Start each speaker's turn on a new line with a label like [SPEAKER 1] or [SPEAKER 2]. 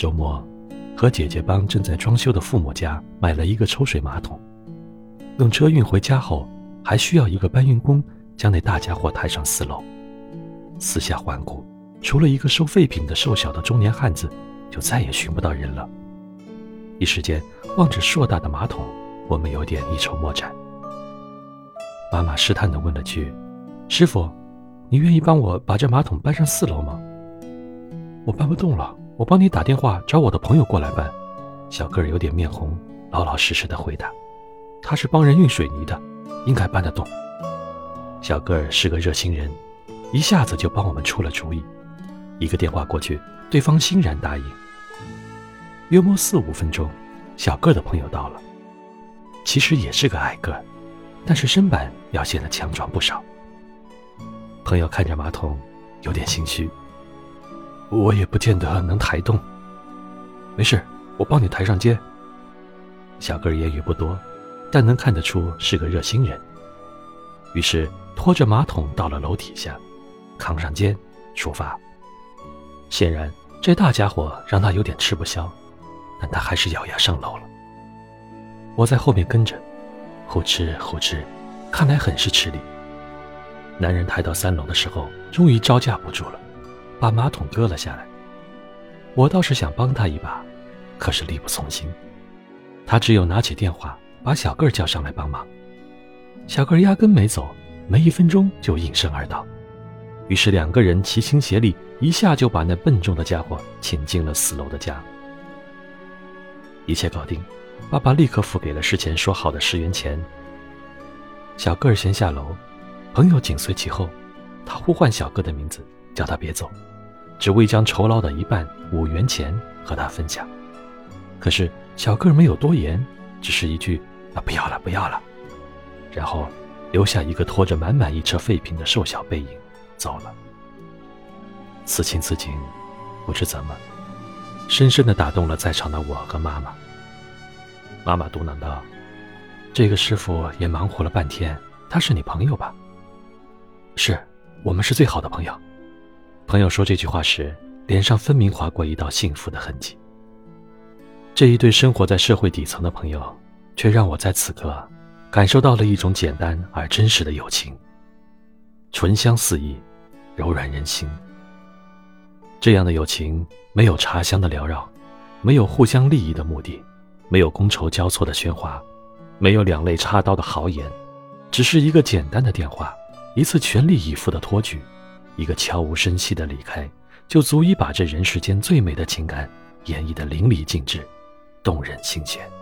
[SPEAKER 1] 周末，和姐姐帮正在装修的父母家买了一个抽水马桶。等车运回家后，还需要一个搬运工将那大家伙抬上四楼。四下环顾，除了一个收废品的瘦小的中年汉子，就再也寻不到人了。一时间，望着硕大的马桶，我们有点一筹莫展。妈妈试探地问了句：“师傅，你愿意帮我把这马桶搬上四楼吗？”“我搬不动了。”我帮你打电话找我的朋友过来搬，小个儿有点面红，老老实实的回答：“他是帮人运水泥的，应该搬得动。”小个儿是个热心人，一下子就帮我们出了主意。一个电话过去，对方欣然答应。约摸四五分钟，小个儿的朋友到了，其实也是个矮个儿，但是身板要显得强壮不少。朋友看着马桶，有点心虚。我也不见得能抬动。没事，我帮你抬上肩。小哥言语不多，但能看得出是个热心人。于是拖着马桶到了楼底下，扛上肩，出发。显然这大家伙让他有点吃不消，但他还是咬牙上楼了。我在后面跟着，呼哧呼哧，看来很是吃力。男人抬到三楼的时候，终于招架不住了。把马桶割了下来，我倒是想帮他一把，可是力不从心。他只有拿起电话，把小个儿叫上来帮忙。小个儿压根没走，没一分钟就应声而到。于是两个人齐心协力，一下就把那笨重的家伙请进了四楼的家。一切搞定，爸爸立刻付给了事前说好的十元钱。小个儿先下楼，朋友紧随其后。他呼唤小个的名字，叫他别走。只为将酬劳的一半五元钱和他分享，可是小个没有多言，只是一句“啊，不要了，不要了”，然后留下一个拖着满满一车废品的瘦小背影走了。此情此景，不知怎么，深深的打动了在场的我和妈妈。妈妈嘟囔道：“这个师傅也忙活了半天，他是你朋友吧？”“是，我们是最好的朋友。”朋友说这句话时，脸上分明划过一道幸福的痕迹。这一对生活在社会底层的朋友，却让我在此刻感受到了一种简单而真实的友情，醇香四溢，柔软人心。这样的友情，没有茶香的缭绕，没有互相利益的目的，没有觥筹交错的喧哗，没有两肋插刀的豪言，只是一个简单的电话，一次全力以赴的托举。一个悄无声息的离开，就足以把这人世间最美的情感演绎得淋漓尽致，动人心弦。